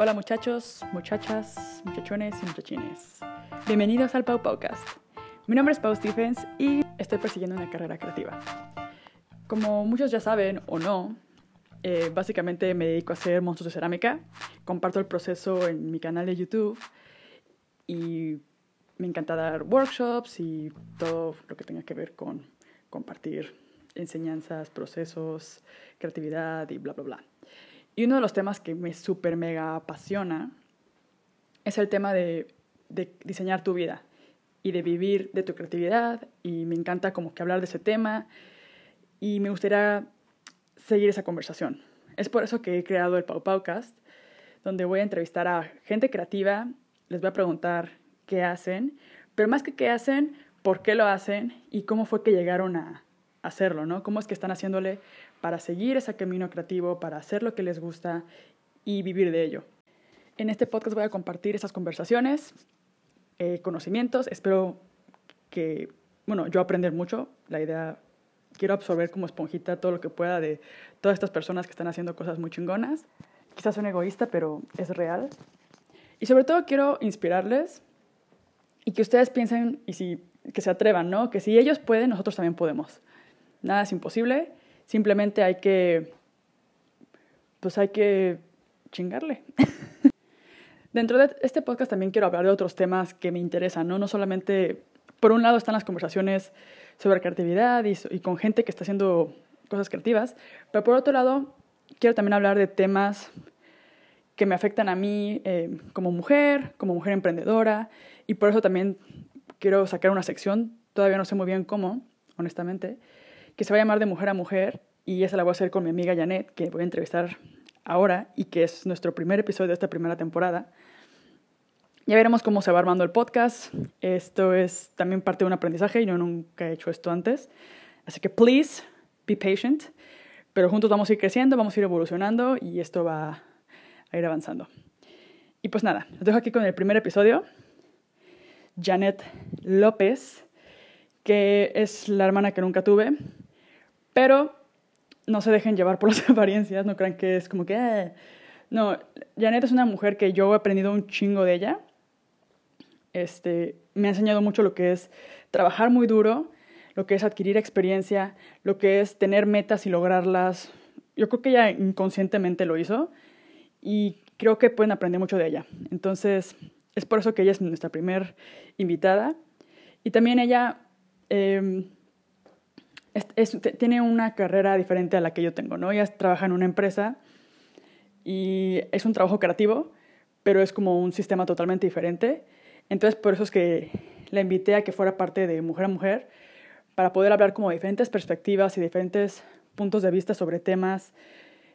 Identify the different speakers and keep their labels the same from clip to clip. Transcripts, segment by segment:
Speaker 1: Hola muchachos, muchachas, muchachones y muchachines. Bienvenidos al Pau Podcast. Mi nombre es Pau Stephens y estoy persiguiendo una carrera creativa. Como muchos ya saben o no, eh, básicamente me dedico a hacer monstruos de cerámica. Comparto el proceso en mi canal de YouTube y me encanta dar workshops y todo lo que tenga que ver con compartir enseñanzas, procesos, creatividad y bla, bla, bla. Y uno de los temas que me súper mega apasiona es el tema de, diseñar tu vida y de vivir de tu creatividad y me encanta como que hablar de ese tema y me gustaría seguir esa conversación. Es por eso que he creado el Pau Paucast, donde voy a entrevistar a gente creativa, les voy a preguntar qué hacen, pero más que qué hacen, por qué lo hacen y cómo fue que llegaron a hacerlo, ¿no? Cómo es que están haciéndole para seguir ese camino creativo, para hacer lo que les gusta y vivir de ello. En este podcast voy a compartir esas conversaciones, eh, conocimientos, espero que, bueno, yo aprender mucho, la idea, quiero absorber como esponjita todo lo que pueda de todas estas personas que están haciendo cosas muy chingonas. Quizás son egoísta, pero es real. Y sobre todo quiero inspirarles y que ustedes piensen y si, que se atrevan, ¿no? Que si ellos pueden, nosotros también podemos. Nada es imposible, simplemente hay que, pues hay que chingarle. Dentro de este podcast también quiero hablar de otros temas que me interesan, ¿no? No solamente, por un lado están las conversaciones sobre creatividad y, con gente que está haciendo cosas creativas, pero por otro lado quiero también hablar de temas que me afectan a mí eh, como mujer, como mujer emprendedora, y por eso también quiero sacar una sección, todavía no sé muy bien cómo, honestamente, que se va a llamar de mujer a mujer, y esa la voy a hacer con mi amiga Janet, que voy a entrevistar ahora, y que es nuestro primer episodio de esta primera temporada. Ya veremos cómo se va armando el podcast. Esto es también parte de un aprendizaje, y yo nunca he hecho esto antes. Así que, please, be patient. Pero juntos vamos a ir creciendo, vamos a ir evolucionando, y esto va a ir avanzando. Y pues nada, los dejo aquí con el primer episodio. Janet López, que es la hermana que nunca tuve, pero no se dejen llevar por las apariencias, no crean que es como que... Eh". No, Janet es una mujer que yo he aprendido un chingo de ella. Este, me ha enseñado mucho lo que es trabajar muy duro, lo que es adquirir experiencia, lo que es tener metas y lograrlas. Yo creo que ella inconscientemente lo hizo y creo que pueden aprender mucho de ella. Entonces, es por eso que ella es nuestra primer invitada. Y también ella eh, es, tiene una carrera diferente a la que yo tengo, ¿no? Ella trabaja en una empresa y es un trabajo creativo, pero es como un sistema totalmente diferente. Entonces, por eso es que la invité a que fuera parte de Mujer a Mujer, para poder hablar como diferentes perspectivas y diferentes puntos de vista sobre temas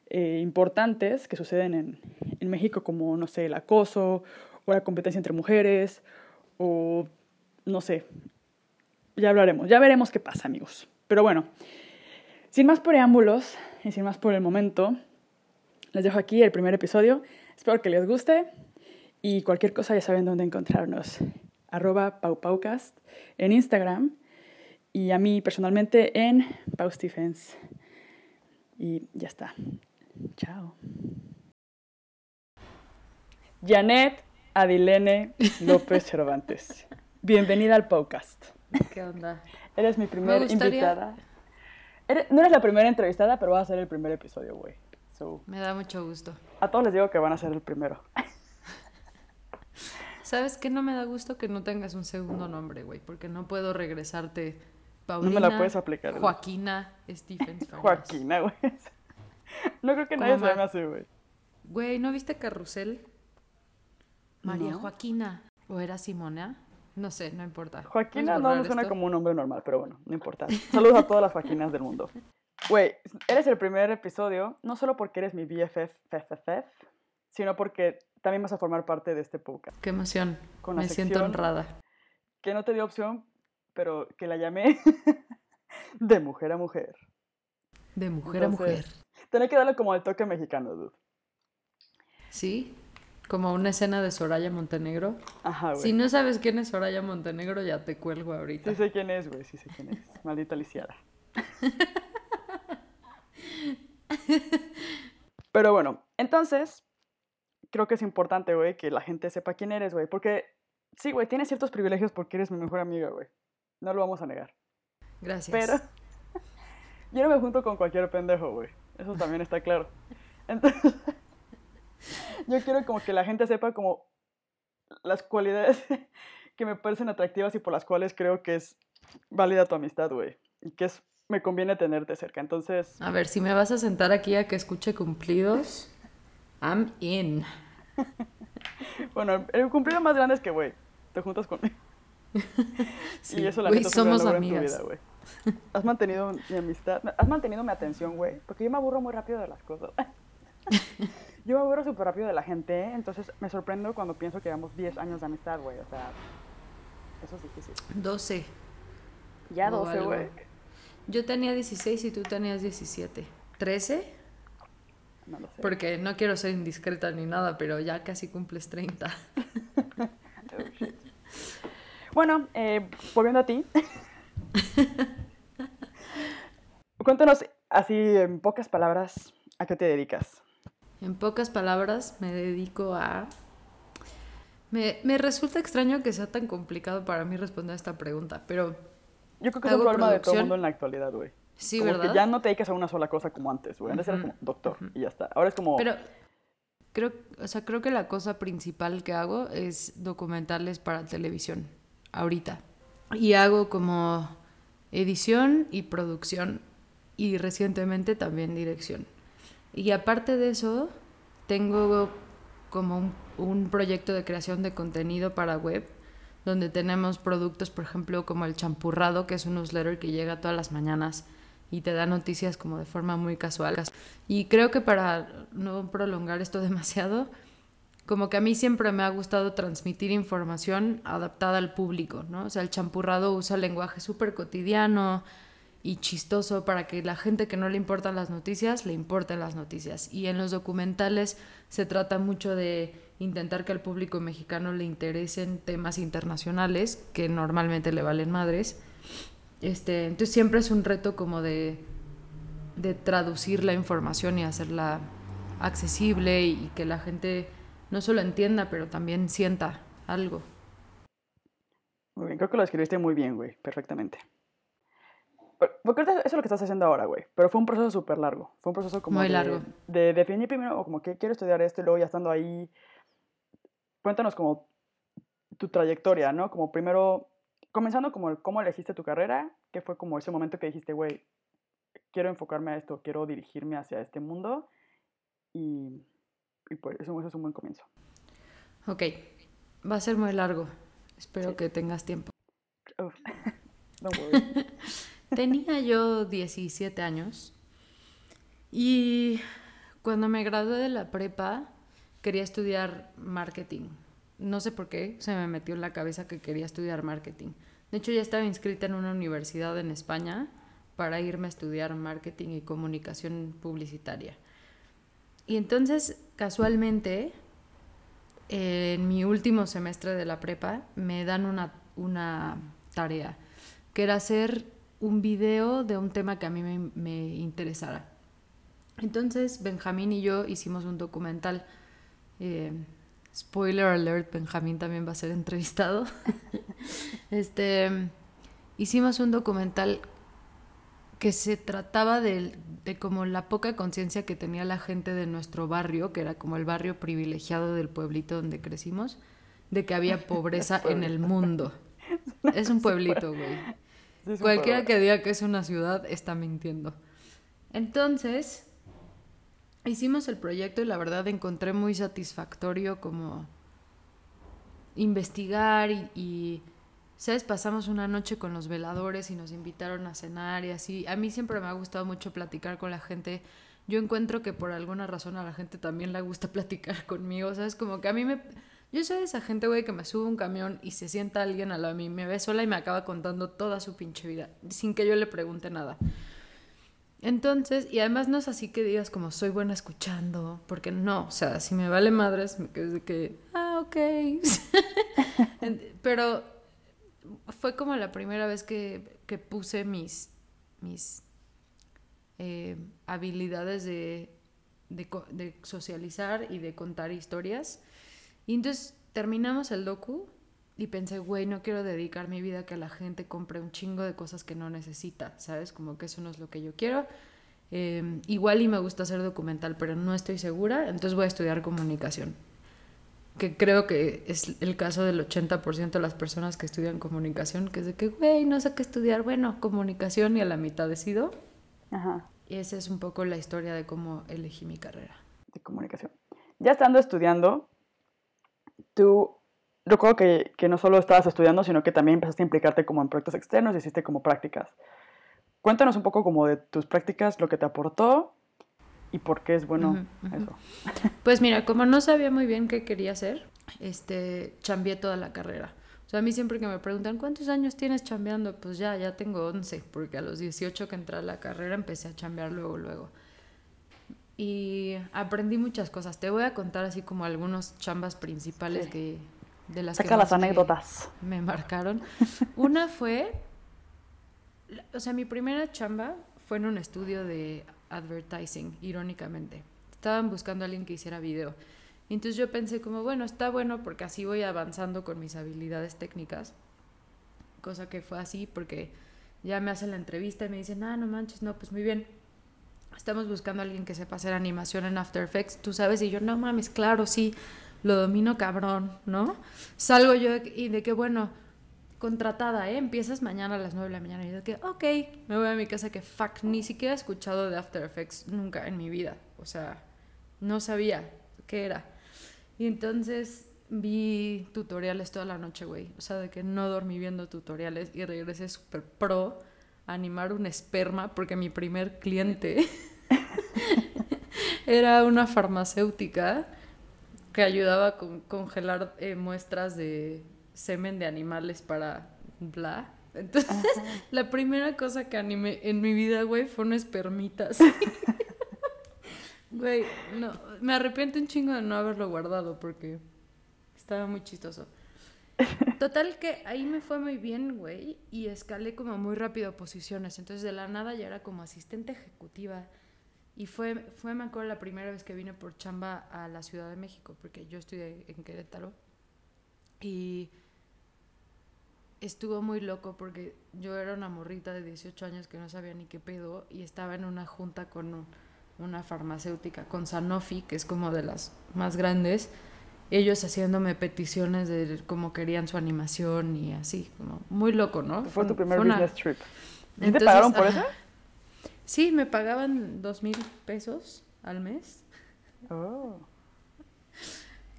Speaker 1: eh, importantes que suceden en, en, México, como, no sé, el acoso o la competencia entre mujeres, o no sé, ya hablaremos, ya veremos qué pasa, amigos. Pero bueno, sin más preámbulos y sin más por el momento, les dejo aquí el primer episodio. Espero que les guste y cualquier cosa ya saben dónde encontrarnos. Arroba paupaucast en Instagram y a mí personalmente en Pau Stephens. Y ya está. Chao. Janet Adilene López Cervantes. Bienvenida al podcast.
Speaker 2: ¿Qué onda?
Speaker 1: Eres mi primera invitada. no eres la primera entrevistada, pero vas a ser el primer episodio, güey.
Speaker 2: Me da mucho gusto.
Speaker 1: A todos les digo que van a ser el primero.
Speaker 2: ¿Sabes qué? No me da gusto que no tengas un segundo nombre, güey, porque no puedo regresarte Paulina.
Speaker 1: No me la puedes aplicar.
Speaker 2: Joaquina Stephens.
Speaker 1: Joaquina, güey. No creo que nadie se llame así, güey.
Speaker 2: Güey, ¿no viste Carrusel? María Joaquina. ¿O era Simona? No sé, no importa.
Speaker 1: Joaquina no me suena como un nombre normal, pero bueno, no importa. Saludos a todas las Joaquinas del mundo. Güey, eres el primer episodio, no solo porque eres mi BFF, sino porque también vas a formar parte de este podcast.
Speaker 2: Qué emoción. me siento honrada.
Speaker 1: Que no te dio opción, pero que la llamé de mujer a mujer.
Speaker 2: De mujer a mujer.
Speaker 1: Tenés que darle como el toque mexicano, dude.
Speaker 2: Sí, como una escena de Soraya Montenegro.
Speaker 1: Ajá, güey.
Speaker 2: Si no sabes quién es Soraya Montenegro, ya te cuelgo ahorita.
Speaker 1: Sí sé quién es, güey, sí sé quién es. Maldita lisiada. Pero bueno, entonces, creo que es importante, güey, que la gente sepa quién eres, güey. Porque, sí, güey, tienes ciertos privilegios porque eres mi mejor amiga, güey. No lo vamos a negar.
Speaker 2: Gracias.
Speaker 1: Pero yo no me junto con cualquier pendejo, güey. Eso también está claro. Entonces, yo quiero como que la gente sepa como las cualidades que me parecen atractivas y por las cuales creo que es válida tu amistad, güey. Y que es, me conviene tenerte cerca. Entonces...
Speaker 2: A ver, si me vas a sentar aquí a que escuche cumplidos, I'm in.
Speaker 1: bueno, el cumplido más grande es que, güey, te juntas conmigo.
Speaker 2: sí, y eso la güey, somos amigas.
Speaker 1: Vida, has mantenido mi amistad, has mantenido mi atención, güey, porque yo me aburro muy rápido de las cosas. Yo me aburro súper rápido de la gente, entonces me sorprendo cuando pienso que llevamos 10 años de amistad, güey, o sea, eso es difícil.
Speaker 2: 12.
Speaker 1: Ya 12, güey.
Speaker 2: Yo tenía 16 y tú tenías 17. ¿13?
Speaker 1: No lo sé.
Speaker 2: Porque no quiero ser indiscreta ni nada, pero ya casi cumples 30.
Speaker 1: bueno, eh, volviendo a ti. Cuéntanos así en pocas palabras a qué te dedicas.
Speaker 2: En pocas palabras me dedico a... Me, me resulta extraño que sea tan complicado para mí responder a esta pregunta, pero...
Speaker 1: Yo creo que es un problema de todo el mundo en la actualidad, güey.
Speaker 2: Sí,
Speaker 1: como
Speaker 2: ¿verdad?
Speaker 1: que ya no te dedicas a una sola cosa como antes, güey. Antes era como doctor y ya está. Ahora es como...
Speaker 2: Pero creo, o sea, creo que la cosa principal que hago es documentales para televisión, ahorita. Y hago como edición y producción y recientemente también dirección. Y aparte de eso, tengo como un, un, proyecto de creación de contenido para web, donde tenemos productos, por ejemplo, como el champurrado, que es un newsletter que llega todas las mañanas y te da noticias como de forma muy casual. Y creo que para no prolongar esto demasiado, como que a mí siempre me ha gustado transmitir información adaptada al público, ¿no? O sea, el champurrado usa lenguaje súper cotidiano y chistoso para que la gente que no le importan las noticias le importen las noticias. Y en los documentales se trata mucho de intentar que al público mexicano le interesen temas internacionales que normalmente le valen madres. Este, entonces siempre es un reto como de, de traducir la información y hacerla accesible y que la gente no solo entienda, pero también sienta algo.
Speaker 1: Muy bien, creo que lo escribiste muy bien, güey, perfectamente. Porque eso es lo que estás haciendo ahora, güey. Pero fue un proceso súper largo. Fue un proceso como
Speaker 2: muy
Speaker 1: de,
Speaker 2: largo.
Speaker 1: de definir primero, o como que quiero estudiar esto y luego ya estando ahí. Cuéntanos como tu trayectoria, ¿no? Como primero, comenzando como cómo elegiste tu carrera, que fue como ese momento que dijiste, güey, quiero enfocarme a esto, quiero dirigirme hacia este mundo. Y y pues eso, eso, es un buen comienzo.
Speaker 2: Ok, va a ser muy largo. Espero sí. que tengas tiempo.
Speaker 1: Uf. no worry.
Speaker 2: Tenía yo 17 años y cuando me gradué de la prepa quería estudiar marketing. No sé por qué, se me metió en la cabeza que quería estudiar marketing. De hecho, ya estaba inscrita en una universidad en España para irme a estudiar marketing y comunicación publicitaria. Y entonces, casualmente, en mi último semestre de la prepa, me dan una, una tarea, que era hacer un video de un tema que a mí me, me, interesara. Entonces, Benjamín y yo hicimos un documental. Eh, spoiler alert, Benjamín también va a ser entrevistado. este, hicimos un documental que se trataba de, de como la poca conciencia que tenía la gente de nuestro barrio, que era como el barrio privilegiado del pueblito donde crecimos, de que había pobreza en el mundo. Es un pueblito, güey. Sí, Cualquiera que diga que es una ciudad está mintiendo. Entonces, hicimos el proyecto y la verdad encontré muy satisfactorio como investigar y, y ¿Sabes? Pasamos una noche con los veladores y nos invitaron a cenar y así. A mí siempre me ha gustado mucho platicar con la gente. Yo encuentro que por alguna razón a la gente también le gusta platicar conmigo, ¿sabes? Como que a mí me... Yo soy de esa gente, güey, que me sube un camión y se sienta alguien a la mí, me ve sola y me acaba contando toda su pinche vida, sin que yo le pregunte nada. Entonces, y además no es así que digas como soy buena escuchando, porque no, o sea, si me vale madres, me de que, ah, ok. Pero fue como la primera vez que, que puse mis, mis eh, habilidades de, de, de socializar y de contar historias. Y entonces terminamos el docu y pensé, güey, no quiero dedicar mi vida a que la gente compre un chingo de cosas que no necesita, ¿sabes? Como que eso no es lo que yo quiero. Em, igual y me gusta hacer documental, pero no estoy segura, entonces voy a estudiar comunicación. Que creo que es el caso del 80% de las personas que estudian comunicación, que es de que, güey, no sé qué estudiar, bueno, comunicación y a la mitad decido. Ajá. Y esa es un poco la historia de cómo elegí mi carrera.
Speaker 1: De comunicación. Ya estando estudiando, tú recuerdo que, que no solo estabas estudiando, sino que también empezaste a implicarte como en proyectos externos y hiciste como prácticas. Cuéntanos un poco como de tus prácticas, lo que te aportó y por qué es bueno eso.
Speaker 2: Pues mira, como no sabía muy bien qué quería hacer, este, chambeé toda la carrera. O sea, a mí siempre que me preguntan, ¿cuántos años tienes chambeando? Pues ya, ya tengo 11, porque a los 18 que entré a la carrera empecé a chambear luego, luego. Y aprendí muchas cosas. Te voy a contar así como algunos chambas principales que, de las
Speaker 1: Saca las anécdotas.
Speaker 2: Me, marcaron. Una fue, o sea, mi primera chamba fue en un estudio de advertising, irónicamente. Estaban buscando a alguien que hiciera video. Entonces yo pensé como, bueno, está bueno porque así voy avanzando con mis habilidades técnicas. Cosa que fue así porque ya me hacen la entrevista y me dicen, ah, no manches, no, pues muy bien. Estamos buscando a alguien que sepa hacer animación en After Effects, tú sabes, y yo, no mames, claro, sí lo domino cabrón, ¿no? Salgo yo y de que, bueno, contratada, ¿eh? Empiezas mañana a las 9 de la mañana. Y de que, ok, me voy a mi casa que, fuck, ni siquiera he escuchado de After Effects nunca en mi vida. O sea, no sabía qué era. Y entonces vi tutoriales toda la noche, güey. O sea, de que no dormí viendo tutoriales y regresé súper pro animar un esperma porque mi primer cliente era una farmacéutica que ayudaba a congelar eh, muestras de semen de animales para bla. Entonces, la primera cosa que animé en mi vida, güey, fueron espermitas. Güey, no, me arrepiento un chingo de no haberlo guardado porque estaba muy chistoso. Total que ahí me fue muy bien, güey, y escalé como muy rápido posiciones. Entonces de la nada ya era como asistente ejecutiva y fue, fue, me acuerdo, la primera vez que vine por chamba a la Ciudad de México, porque yo estudié en Querétaro. Y estuvo muy loco porque yo era una morrita de 18 años que no sabía ni qué pedo y estaba en una junta con una farmacéutica, con Sanofi, que es como de las más grandes, ellos haciéndome peticiones de cómo querían su animación y así, como muy loco, ¿no?
Speaker 1: Fue, tu primer business trip. ¿Y te pagaron por eso?
Speaker 2: Sí, me pagaban dos mil pesos al mes.
Speaker 1: Oh.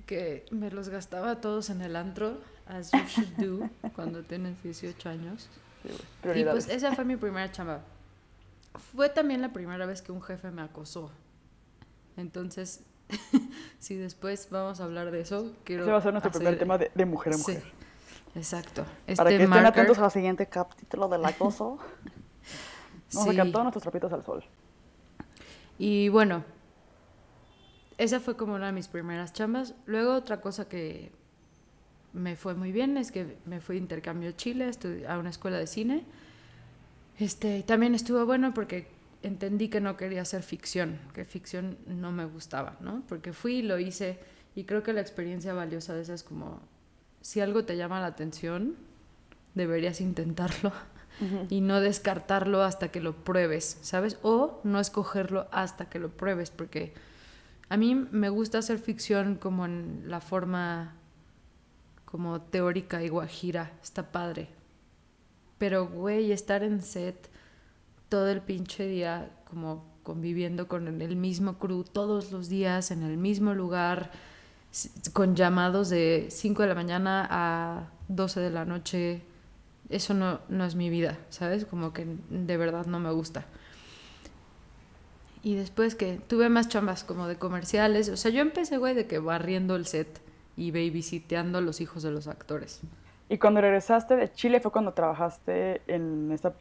Speaker 2: Que me los gastaba todos en el antro, as you should do, cuando tienes 18 años. y pues esa fue mi primera chamba. Fue también la primera vez que un jefe me acosó. Entonces, si después vamos a hablar de eso, quiero.
Speaker 1: Ese va a ser nuestro primer tema de, mujer a mujer.
Speaker 2: exacto.
Speaker 1: Para que estén atentos al siguiente capítulo del acoso. Vamos a sacar todos nuestros trapitos al sol.
Speaker 2: Y bueno, esa fue como una de mis primeras chambas. Luego otra cosa que me fue muy bien es que me fui de intercambio a Chile a una escuela de cine. Este, también estuvo bueno porque entendí que no quería hacer ficción, que ficción no me gustaba, ¿no? Porque fui y lo hice y creo que la experiencia valiosa de esa es como, si algo te llama la atención, deberías intentarlo y no descartarlo hasta que lo pruebes, ¿sabes? O no escogerlo hasta que lo pruebes, porque a mí me gusta hacer ficción como en la forma como teórica y guajira, está padre. Pero, güey, estar en set todo el pinche día como conviviendo con el mismo crew todos los días en el mismo lugar, con llamados de 5 de la mañana a 12 de la noche, eso no, no es mi vida, ¿sabes? Como que de verdad no me gusta. Y después que tuve más chambas como de comerciales, o sea, yo empecé, güey, de que barriendo el set y babysiteando a los hijos de los actores.
Speaker 1: ¿Y cuando regresaste de Chile fue cuando trabajaste en esta,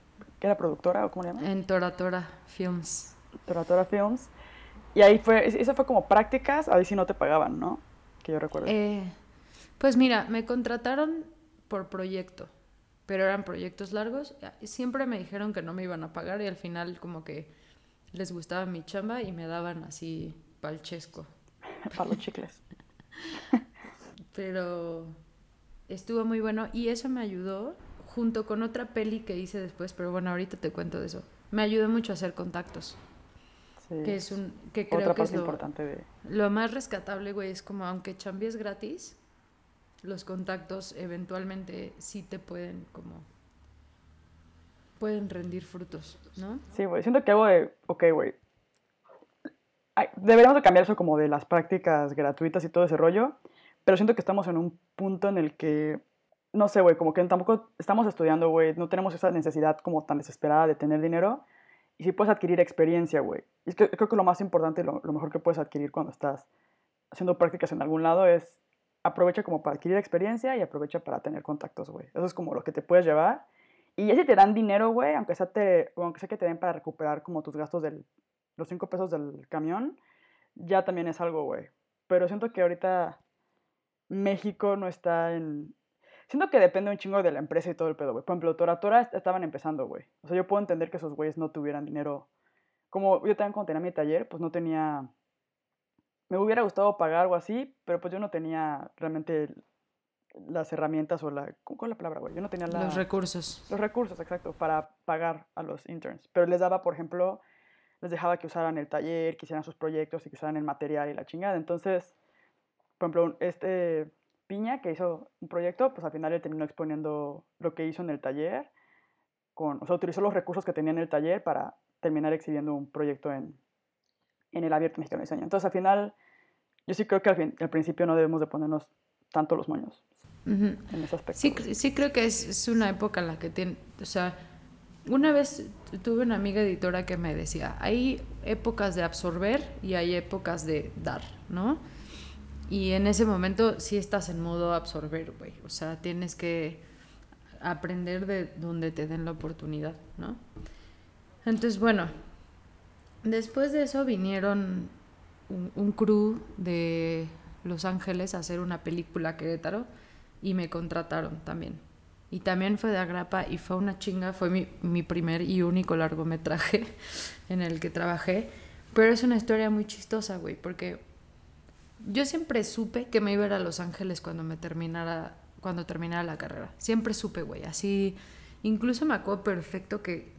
Speaker 1: ¿qué era productora o cómo le llaman?
Speaker 2: En Toratora Films.
Speaker 1: Toratora Films. Y ahí fue, eso fue como prácticas, ahí sí no te pagaban, ¿no? Que yo recuerdo.
Speaker 2: Eh, pues mira, me contrataron por proyecto pero eran proyectos largos. Siempre me dijeron que no me iban a pagar y al final como que les gustaba mi chamba y me daban así palchesco.
Speaker 1: Para los chicles.
Speaker 2: Pero estuvo muy bueno y eso me ayudó junto con otra peli que hice después, pero bueno, ahorita te cuento de eso. Me ayudó mucho a hacer contactos.
Speaker 1: Sí.
Speaker 2: Que es un que creo
Speaker 1: Otra
Speaker 2: que es
Speaker 1: parte
Speaker 2: lo,
Speaker 1: importante de...
Speaker 2: lo más rescatable, güey, es como aunque chambies gratis, los contactos eventualmente sí te pueden como pueden rendir frutos, ¿no?
Speaker 1: Sí, güey. Siento que algo de... Ok, güey. Deberíamos de cambiar eso como de las prácticas gratuitas y todo ese rollo. Pero siento que estamos en un punto en el que... No sé, güey. Como que tampoco estamos estudiando, güey. No tenemos esa necesidad como tan desesperada de tener dinero. Y sí puedes adquirir experiencia, güey. Y es que creo que lo más importante, lo, lo mejor que puedes adquirir cuando estás haciendo prácticas en algún lado es aprovecha como para adquirir experiencia y aprovecha para tener contactos, güey. Eso es como lo que te puedes llevar. Y ya si te dan dinero, güey, aunque sea, te, aunque sea que te den para recuperar como tus gastos de los cinco pesos del camión, ya también es algo, güey. Pero siento que ahorita México no está en... Siento que depende un chingo de la empresa y todo el pedo, güey. Por ejemplo, Tora Tora est- estaban empezando, güey. O sea, yo puedo entender que esos güeyes no tuvieran dinero. Como yo también cuando tenía mi taller, pues no tenía... Me hubiera gustado pagar algo así, pero pues yo no tenía realmente las herramientas o la... ¿Cuál es la palabra, güey? Yo no tenía la...
Speaker 2: Los recursos.
Speaker 1: Los recursos, exacto, para pagar a los interns. Pero les daba, por ejemplo, les dejaba que usaran el taller, que hicieran sus proyectos y que usaran el material y la chingada. Entonces, por ejemplo, este Piña que hizo un proyecto, pues al final él terminó exponiendo lo que hizo en el taller. Con, o sea, utilizó los recursos que tenía en el taller para terminar exhibiendo un proyecto en, en el Abierto Mexicano de Diseño. Entonces, al final, yo sí creo que al, fin- al principio no debemos de ponernos tanto los moños en ese aspecto.
Speaker 2: Sí creo que es, es una época en la que tiene, o sea, una vez tuve una amiga editora que me decía, hay épocas de absorber y hay épocas de dar, ¿no? Y en ese momento sí estás en modo absorber, güey. O sea, tienes que aprender de donde te den la oportunidad, ¿no? Entonces, bueno, después de eso vinieron un, crew de Los Ángeles a hacer una película a Querétaro y me contrataron también. Y también fue de Agrapa y fue una chinga, fue mi, mi primer y único largometraje en el que trabajé. Pero es una historia muy chistosa, güey, porque yo siempre supe que me iba a ir a Los Ángeles cuando me terminara, cuando terminara la carrera. Siempre supe, güey, así. Incluso me acuerdo perfecto que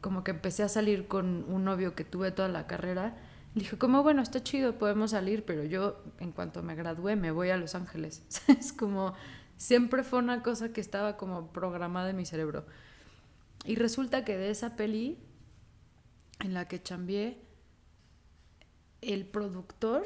Speaker 2: como que empecé a salir con un novio que tuve toda la carrera. Le dije, como bueno, está chido, podemos salir, pero yo en cuanto me gradué me voy a Los Ángeles. es como, siempre fue una cosa que estaba como programada en mi cerebro. Y resulta que de esa peli en la que chambié, el productor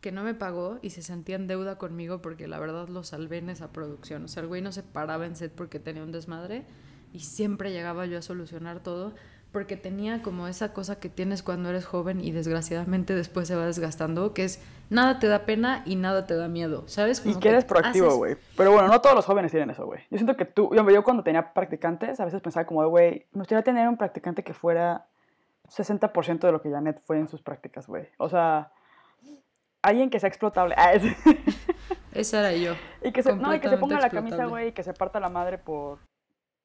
Speaker 2: que no me pagó y se sentía en deuda conmigo porque la verdad lo salvé en esa producción. O sea, el güey no se paraba en set porque tenía un desmadre y siempre llegaba yo a solucionar todo porque tenía como esa cosa que tienes cuando eres joven y desgraciadamente después se va desgastando, que es nada te da pena y nada te da miedo, ¿sabes?
Speaker 1: Y
Speaker 2: Como
Speaker 1: que eres proactivo, güey. Pero bueno, no todos los jóvenes tienen eso, güey. Yo siento que tú, yo, yo cuando tenía practicantes, a veces pensaba como, güey, me gustaría tener un practicante que fuera 60% de lo que Janet fue en sus prácticas, güey. O sea, alguien que sea explotable. Ah, es-
Speaker 2: Esa era yo.
Speaker 1: y, que se, no, y que se ponga la camisa, güey, y que se parta la madre por,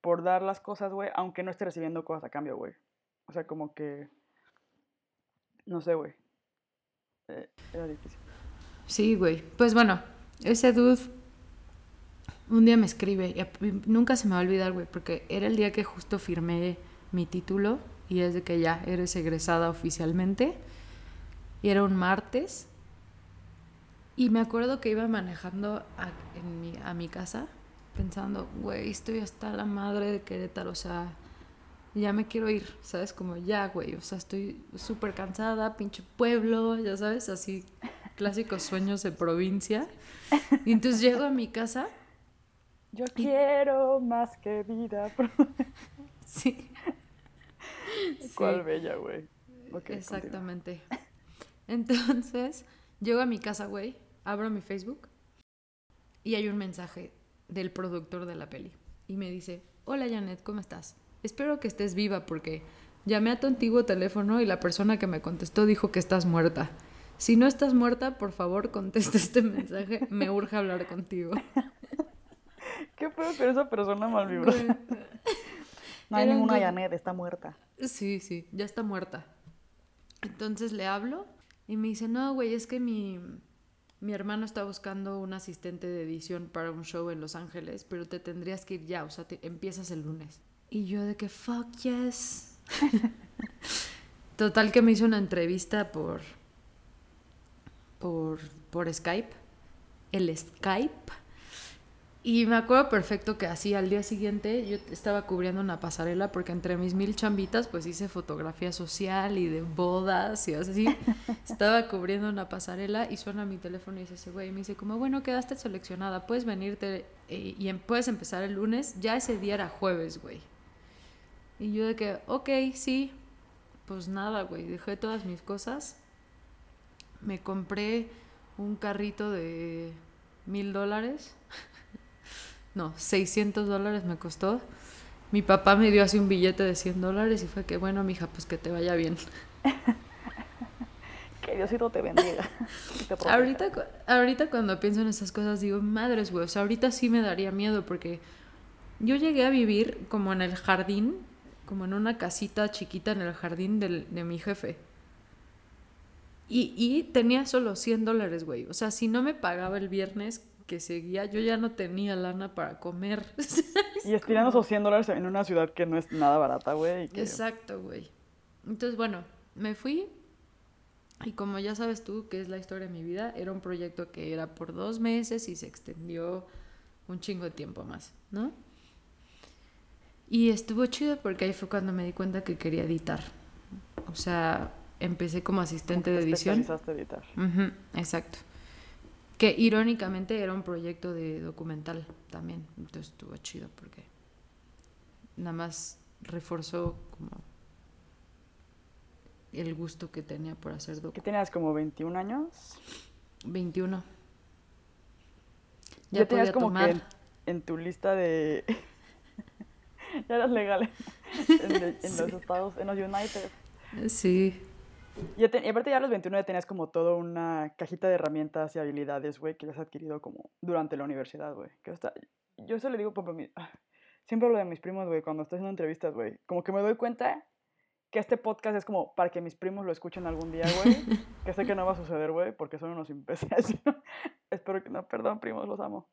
Speaker 1: por dar las cosas, güey, aunque no esté recibiendo cosas a cambio, güey. O sea, como que... No sé, güey. Eh, era difícil.
Speaker 2: Sí, güey. Pues bueno, ese dude un día me escribe y nunca se me va a olvidar, güey, porque era el día que justo firmé mi título y es de que ya eres egresada oficialmente. Y era un martes. Y me acuerdo que iba manejando a, en mi, a mi casa pensando, güey, estoy hasta la madre de Querétaro, o sea, ya me quiero ir, ¿sabes? Como ya, güey, o sea, estoy súper cansada, pinche pueblo, ya sabes, así, clásicos sueños de provincia. Y entonces llego a mi casa,
Speaker 1: Yo quiero más que vida.
Speaker 2: sí.
Speaker 1: ¿Cuál
Speaker 2: Sí.
Speaker 1: bella, güey? Continúa.
Speaker 2: Exactamente. Entonces, llego a mi casa, güey, abro mi Facebook y hay un mensaje del productor de la peli. Y me dice, hola Janet, ¿cómo estás? Espero que estés viva porque llamé a tu antiguo teléfono y la persona que me contestó dijo que estás muerta. Si no estás muerta, por favor, contesta este mensaje. Me urge hablar contigo.
Speaker 1: ¿Qué pedo con esa persona malvibrosa? No hay
Speaker 2: Era
Speaker 1: ninguna
Speaker 2: un-
Speaker 1: Janet, está muerta.
Speaker 2: Sí, sí, ya está muerta. Entonces le hablo Y me dice, no, güey, es que mi, mi hermano está buscando un asistente de edición para un show en Los Ángeles, pero te tendrías que ir ya, o sea, te, empiezas el lunes. Y yo de que, fuck yes. Total que me hizo una entrevista por, por, por Skype. El Skype. Y me acuerdo perfecto que así al día siguiente yo estaba cubriendo una pasarela porque entre mis mil chambitas pues hice fotografía social y de bodas y así. estaba cubriendo una pasarela y suena mi teléfono y dice ese güey, me dice como, bueno, quedaste seleccionada, puedes venirte eh, y em, puedes empezar el lunes. Ya ese día era jueves, güey. Y yo de que, ok, sí. Pues nada, güey, dejé todas mis cosas. Me compré un carrito de mil dólares. No, 600 dólares me costó. Mi papá me dio así un billete de 100 dólares y fue que, bueno, mija, pues que te vaya bien.
Speaker 1: que Diosito te bendiga.
Speaker 2: ahorita, ahorita cuando pienso en esas cosas digo, madres, güey, o sea, ahorita sí me daría miedo porque yo llegué a vivir como en el jardín como en una casita chiquita en el jardín del, de mi jefe. Y, y tenía solo 100 dólares, güey. O sea, si no me pagaba el viernes que seguía, yo ya no tenía lana para comer.
Speaker 1: y estirando esos 100 dólares en una ciudad que no es nada barata, güey.
Speaker 2: Exacto, güey. Entonces, bueno, me fui. Y como ya sabes tú, que es la historia de mi vida, era un proyecto que era por dos meses y se extendió un chingo de tiempo más, ¿no? Y estuvo chido porque ahí fue cuando me di cuenta que quería editar. O sea, empecé como asistente de edición.
Speaker 1: editar.
Speaker 2: exacto. Que irónicamente era un proyecto de documental también. Entonces estuvo chido porque nada más reforzó como el gusto que tenía por hacer documental.
Speaker 1: ¿Qué tenías como 21 años?
Speaker 2: 21.
Speaker 1: Ya, tenías como que en tu lista de ya eras legal en, los Estados, en los United.
Speaker 2: Sí.
Speaker 1: Y, aparte ya a los 29 tenías como toda una cajita de herramientas y habilidades, güey, que ya has adquirido como durante la universidad, güey. Que está, yo eso le digo, por mi, ah, siempre lo de mis primos, güey, cuando estoy haciendo entrevistas, güey. Como que me doy cuenta que este podcast es como para que mis primos lo escuchen algún día, güey. que sé que no va a suceder, güey, porque son unos imbéciles. Espero que no, perdón, primos, los amo.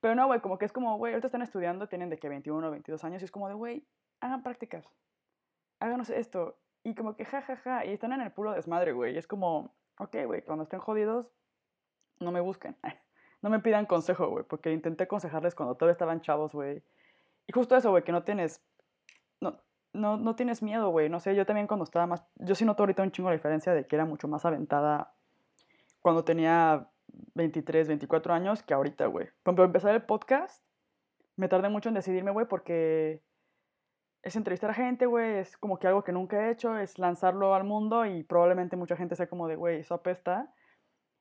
Speaker 1: Pero no, güey, como que es como, güey, ahorita están estudiando, tienen de que 21 o 22 años, y es como de, güey, hagan prácticas, háganos esto. Y como que, jajaja, ja, ja, y están en el puro desmadre, güey. Y es como, ok, güey, cuando estén jodidos, no me busquen. No me pidan consejo, güey, porque intenté aconsejarles cuando todavía estaban chavos, güey. Y justo eso, güey, que no tienes, no, no, no tienes miedo, güey. No sé, yo también cuando estaba más, yo sí noto ahorita un chingo la diferencia de que era mucho más aventada cuando tenía 23, 24 años que ahorita, güey. Cuando empezar el podcast, me tardé mucho en decidirme, güey, porque es entrevistar a gente, güey, es como que algo que nunca he hecho, es lanzarlo al mundo y probablemente mucha gente sea como de, güey, eso apesta.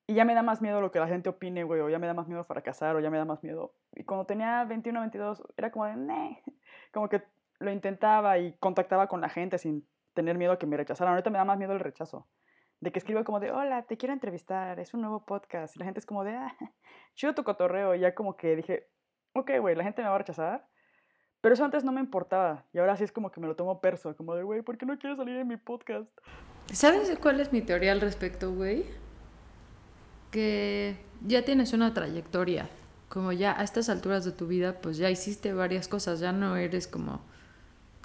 Speaker 1: Y ya me da más miedo lo que la gente opine, güey, o ya me da más miedo fracasar, o ya me da más miedo. Y cuando tenía 21, 22, era como de, nee. Como que lo intentaba y contactaba con la gente sin tener miedo a que me rechazaran. Ahorita me da más miedo el rechazo de que escriba como de, hola, te quiero entrevistar, es un nuevo podcast. Y la gente es como de, ah, chido tu cotorreo. Y ya como que dije, ok, güey, la gente me va a rechazar. Pero eso antes no me importaba. Y ahora sí es como que me lo tomo perso. Como de, güey, ¿por qué no quieres salir en mi podcast?
Speaker 2: ¿Sabes cuál es mi teoría al respecto, güey? Que ya tienes una trayectoria. Como ya a estas alturas de tu vida, pues ya hiciste varias cosas. Ya no eres como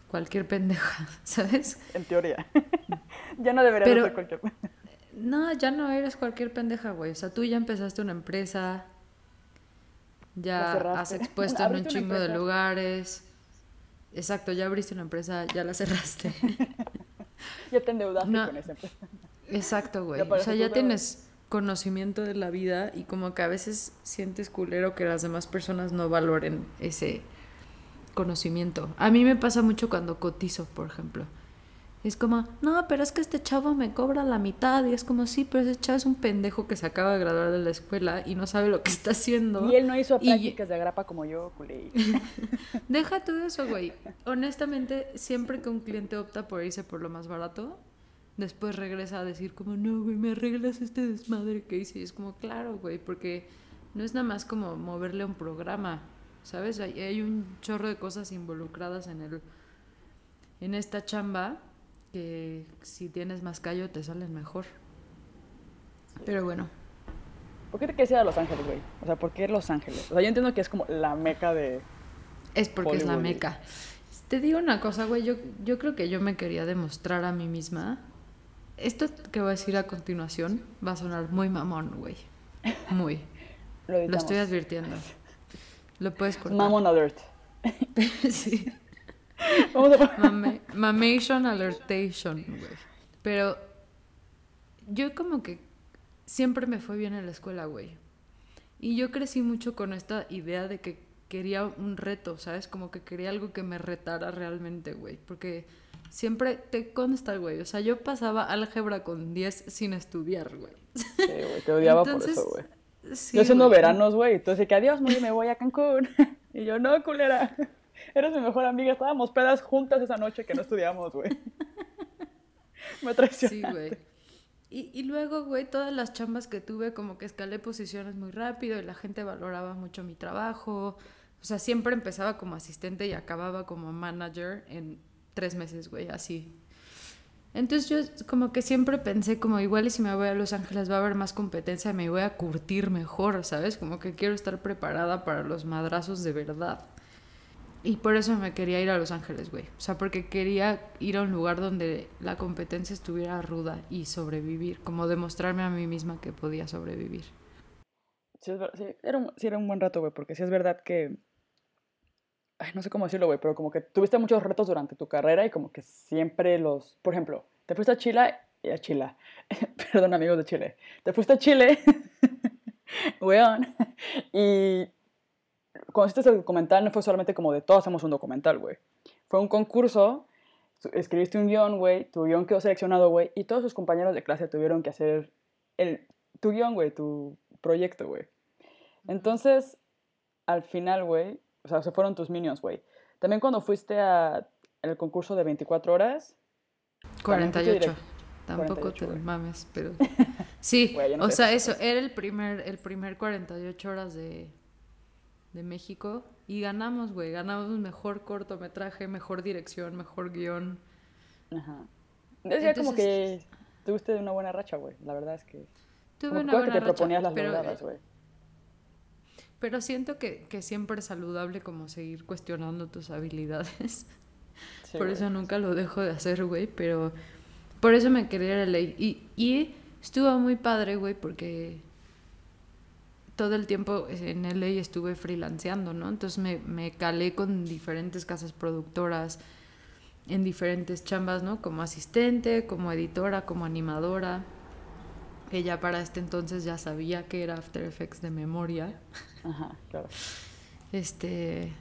Speaker 2: cualquier pendeja, ¿sabes?
Speaker 1: En teoría. ya no deberías ser cualquier pendeja.
Speaker 2: No, ya no eres cualquier pendeja, güey. O sea, tú ya empezaste una empresa, ya has expuesto en un chingo de lugares. Exacto, ya abriste una empresa, ya la cerraste.
Speaker 1: ya te endeudaste con esa empresa.
Speaker 2: Exacto, güey. O sea, ya tienes conocimiento de la vida y como que a veces sientes culero que las demás personas no valoren ese conocimiento. A mí me pasa mucho cuando cotizo, por ejemplo. Es como, no, pero es que este chavo me cobra la mitad. Y es como, sí, pero ese chavo es un pendejo que se acaba de graduar de la escuela y no sabe lo que está haciendo.
Speaker 1: Y él no hizo prácticas de agrapa como yo, culé.
Speaker 2: Deja todo eso, güey. Honestamente, siempre que un cliente opta por irse por lo más barato, después regresa a decir como, no, güey, me arreglas este desmadre que hice. Y es como, claro, güey, porque no es nada más como moverle un programa ¿sabes? Hay, hay un chorro de cosas involucradas en el en esta chamba que si tienes más callo te salen mejor. Pero bueno.
Speaker 1: ¿Por qué te quieres ir a Los Ángeles, güey? O sea, ¿por qué Los Ángeles? O sea, yo entiendo que es como la meca de...
Speaker 2: Es porque es la meca. Te digo una cosa, güey, yo, yo creo que yo me quería demostrar a mí misma. Esto que voy a decir a continuación va a sonar muy mamón, güey. Muy.
Speaker 1: Lo,
Speaker 2: estoy advirtiendo. Lo puedes cortar.
Speaker 1: Mammon alert.
Speaker 2: sí.
Speaker 1: Vamos a poner...
Speaker 2: Mame- mamation alertation, güey. Pero yo como que siempre me fue bien en la escuela, güey. Y yo crecí mucho con esta idea de que quería un reto, ¿sabes? Como que quería algo que me retara realmente, güey. Porque siempre te consta, güey. O sea, yo pasaba álgebra con 10 sin estudiar, güey.
Speaker 1: Sí, güey, te odiaba
Speaker 2: Entonces,
Speaker 1: por eso, güey.
Speaker 2: Sí,
Speaker 1: yo haciendo
Speaker 2: güey.
Speaker 1: veranos, güey, entonces que adiós, muy me voy a Cancún. Y yo, no, culera. Eres mi mejor amiga. Estábamos pedas juntas esa noche que no estudiamos, güey. Me
Speaker 2: Sí,
Speaker 1: traicionaste.
Speaker 2: güey. Y, y luego, güey, todas las chambas que tuve, como que escalé posiciones muy rápido y la gente valoraba mucho mi trabajo. O sea, siempre empezaba como asistente y acababa como manager en tres meses, güey, así. Entonces yo como que siempre pensé como igual y si me voy a Los Ángeles va a haber más competencia, me voy a curtir mejor, ¿sabes? Como que quiero estar preparada para los madrazos de verdad. Y por eso me quería ir a Los Ángeles, güey. O sea, porque quería ir a un lugar donde la competencia estuviera ruda y sobrevivir, como demostrarme a mí misma que podía sobrevivir.
Speaker 1: Sí, es sí, era un, sí, era un buen rato, güey, porque sí es verdad que... Ay, no sé cómo decirlo, güey, pero como que tuviste muchos retos durante tu carrera y como que siempre los... Por ejemplo, te fuiste a Chile... y A Chile. Perdón, amigos de Chile. Te fuiste a Chile, weón, y cuando hiciste el documental no fue solamente como de todos hacemos un documental, güey. Fue un concurso, escribiste un guion, güey, tu guion quedó seleccionado, güey, y todos sus compañeros de clase tuvieron que hacer el, tu guion, güey, tu proyecto, güey. Entonces, al final, güey, o sea, se fueron tus minions, güey. También cuando fuiste a el concurso de 24 horas, También fuiste
Speaker 2: 48.
Speaker 1: directo.
Speaker 2: Tampoco
Speaker 1: 48,
Speaker 2: te
Speaker 1: güey.
Speaker 2: mames, pero... Sí,
Speaker 1: yo no
Speaker 2: o sea,
Speaker 1: eso,
Speaker 2: eso, era el primer, el primer 48 horas de, de México y ganamos, güey, ganamos mejor cortometraje, mejor dirección, mejor guion.
Speaker 1: ajá. Decía como
Speaker 2: Entonces-
Speaker 1: que tuviste una buena racha, güey. La verdad es que...
Speaker 2: Tuve
Speaker 1: como
Speaker 2: una
Speaker 1: creo que
Speaker 2: buena
Speaker 1: te
Speaker 2: racha,
Speaker 1: proponías las
Speaker 2: pero,
Speaker 1: logradas, güey.
Speaker 2: pero siento que, que siempre es saludable como seguir cuestionando tus habilidades.
Speaker 1: Sí,
Speaker 2: por eso nunca lo dejo de hacer, güey, pero por eso me quería ir a LA. Y, y estuvo muy padre, güey, porque todo el tiempo en LA estuve freelanceando, ¿no? Entonces me, me calé con diferentes casas productoras en diferentes chambas, ¿no? Como asistente, como editora, como animadora. Que ya para este entonces ya sabía que era After Effects de memoria.
Speaker 1: Ajá, claro.
Speaker 2: Este.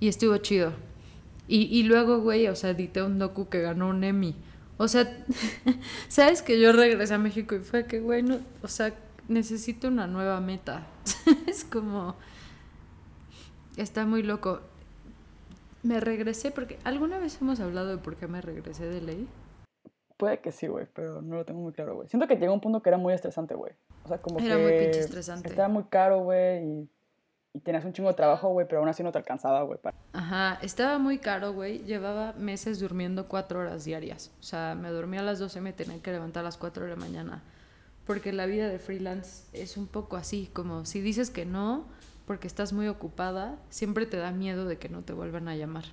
Speaker 2: Y estuvo chido. Y, y luego, güey, o sea, edité un docu que ganó un Emmy. O sea, ¿sabes que yo regresé a México y fue que, güey, no, o sea, necesito una nueva meta? es como. Está muy loco. Me regresé porque. ¿Alguna vez hemos hablado de por qué me regresé de ley?
Speaker 1: Puede que sí, güey, pero no lo tengo muy claro, güey. Siento que llegó un punto que era muy estresante, güey. O sea, como
Speaker 2: Era
Speaker 1: que...
Speaker 2: muy pinche estresante.
Speaker 1: Estaba muy caro, güey, y, y tenías un chingo de trabajo, güey, pero aún así no te alcanzaba, güey. para-
Speaker 2: Ajá, estaba muy caro, güey. Llevaba meses durmiendo cuatro horas diarias. O sea, me dormía a las 12 y me tenía que levantar a las 4 de la mañana. Porque la vida de freelance es un poco así, como si dices que no, porque estás muy ocupada, siempre te da miedo de que no te vuelvan a llamar.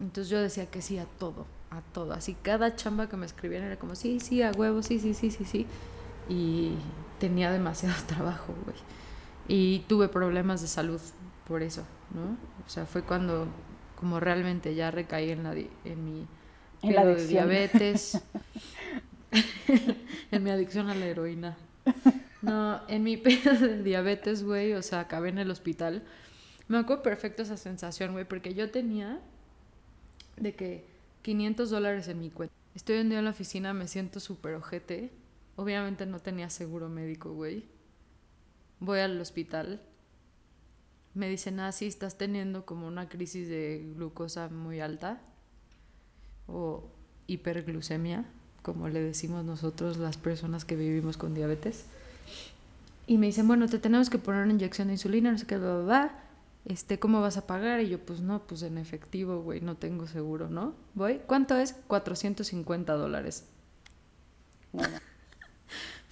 Speaker 2: Entonces yo decía que sí a todo, a todo. Así cada chamba que me escribían era como, sí, sí, a huevo, sí, sí, sí, sí, sí. Y tenía demasiado trabajo, güey. Y tuve problemas de salud por eso, ¿no? O sea, fue cuando como realmente ya recaí en, la di- en mi
Speaker 1: En la
Speaker 2: de diabetes, en mi adicción a la heroína. No, en mi pedo de diabetes, güey, o sea, acabé en el hospital. Me acuerdo perfecto esa sensación, güey, porque yo tenía de que 500 dólares en mi cuenta. Estoy un día en la oficina, me siento súper ojete. Obviamente no tenía seguro médico, güey. Voy al hospital. Me dicen, ah, sí, estás teniendo como una crisis de glucosa muy alta. O hiperglucemia, como le decimos nosotros las personas que vivimos con diabetes. Y me dicen, bueno, te tenemos que poner una inyección de insulina, no sé qué, bla, bla, bla. Este, ¿cómo vas a pagar? Y yo, pues no, pues en efectivo, güey, no tengo seguro, ¿no? Voy, ¿cuánto es? 450 dólares.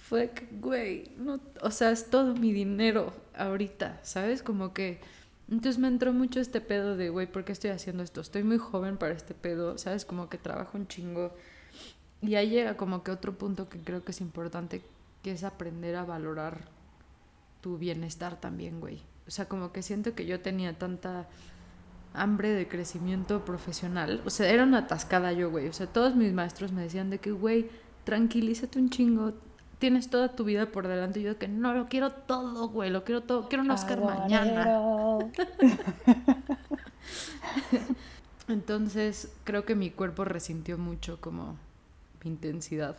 Speaker 2: Fuck, güey? No, o sea, es todo mi dinero ahorita, ¿sabes? Como que... Entonces me entró mucho este pedo de, güey, ¿por qué estoy haciendo esto? Estoy muy joven para este pedo, ¿sabes? Como que trabajo un chingo. Y ahí llega como que otro punto que creo que es importante, que es aprender a valorar tu bienestar también, güey. O sea, como que siento que yo tenía tanta hambre de crecimiento profesional. O sea, era una atascada yo, güey. O sea, todos mis maestros me decían de que, güey, tranquilízate un chingo. Tienes toda tu vida por delante. Y yo de que no, lo quiero todo, güey. Lo quiero todo. Quiero un Oscar mañana. Entonces, creo que mi cuerpo resintió mucho como mi intensidad